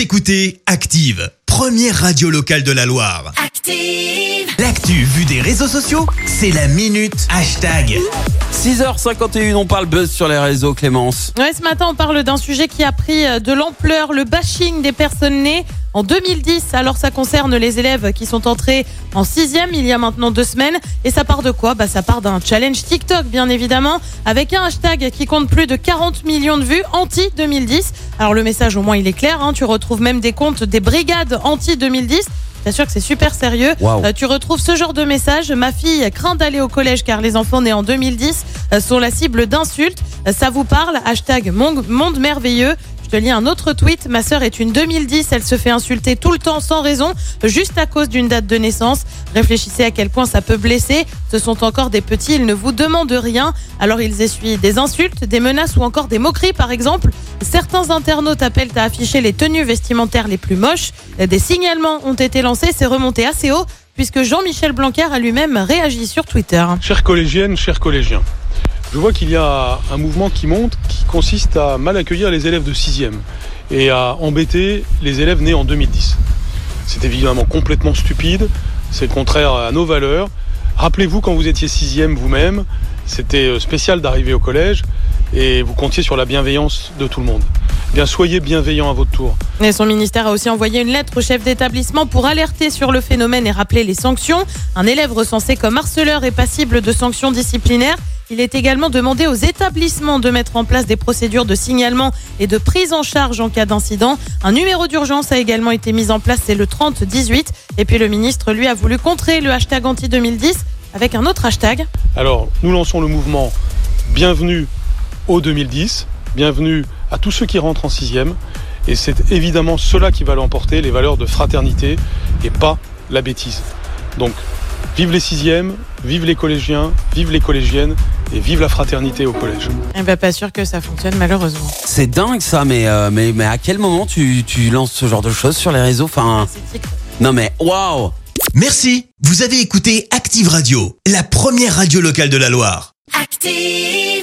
Vous écoutez Active, première radio locale de la Loire. Active. L'actu vue des réseaux sociaux, c'est la minute hashtag. 6h51, on parle buzz sur les réseaux, Clémence. Ouais, ce matin, on parle d'un sujet qui a pris euh, de l'ampleur, le bashing des personnes nées en 2010. Alors, ça concerne les élèves qui sont entrés en sixième il y a maintenant deux semaines. Et ça part de quoi? Bah, ça part d'un challenge TikTok, bien évidemment, avec un hashtag qui compte plus de 40 millions de vues anti-2010. Alors, le message, au moins, il est clair. Hein. Tu retrouves même des comptes des brigades anti-2010. T'assures que c'est super sérieux. Euh, tu retrouves ce genre de message. Ma fille craint d'aller au collège car les enfants nés en 2010 euh, sont la cible d'insultes. Ça vous parle? Hashtag monde, merveilleux. Je te lis un autre tweet. Ma sœur est une 2010. Elle se fait insulter tout le temps sans raison, juste à cause d'une date de naissance. Réfléchissez à quel point ça peut blesser. Ce sont encore des petits. Ils ne vous demandent rien. Alors ils essuient des insultes, des menaces ou encore des moqueries, par exemple. Certains internautes appellent à afficher les tenues vestimentaires les plus moches. Des signalements ont été lancés. C'est remonté assez haut puisque Jean-Michel Blanquer a lui-même réagi sur Twitter. Chères collégiennes, chers collégiens, je vois qu'il y a un mouvement qui monte qui consiste à mal accueillir les élèves de 6e et à embêter les élèves nés en 2010. C'est évidemment complètement stupide, c'est contraire à nos valeurs. Rappelez-vous quand vous étiez 6e vous-même, c'était euh, spécial d'arriver au collège et vous comptiez sur la bienveillance de tout le monde. Eh bien, soyez bienveillants à votre tour. Son ministère a aussi envoyé une lettre au chef d'établissement pour alerter sur le phénomène et rappeler les sanctions. Un élève recensé comme harceleur est passible de sanctions disciplinaires. Il est également demandé aux établissements de mettre en place des procédures de signalement et de prise en charge en cas d'incident. Un numéro d'urgence a également été mis en place, c'est le 3018. Et puis le ministre, lui, a voulu contrer le hashtag anti-2010 avec un autre hashtag. Alors, nous lançons le mouvement Bienvenue au 2010, bienvenue à tous ceux qui rentrent en sixième. Et c'est évidemment cela qui va l'emporter, les valeurs de fraternité et pas la bêtise. Donc, vive les sixièmes, vive les collégiens, vive les collégiennes et vive la fraternité au collège. Eh ben, pas sûr que ça fonctionne malheureusement. C'est dingue ça, mais, euh, mais, mais à quel moment tu, tu lances ce genre de choses sur les réseaux? Enfin, non mais waouh Merci. Vous avez écouté Active Radio, la première radio locale de la Loire. Active.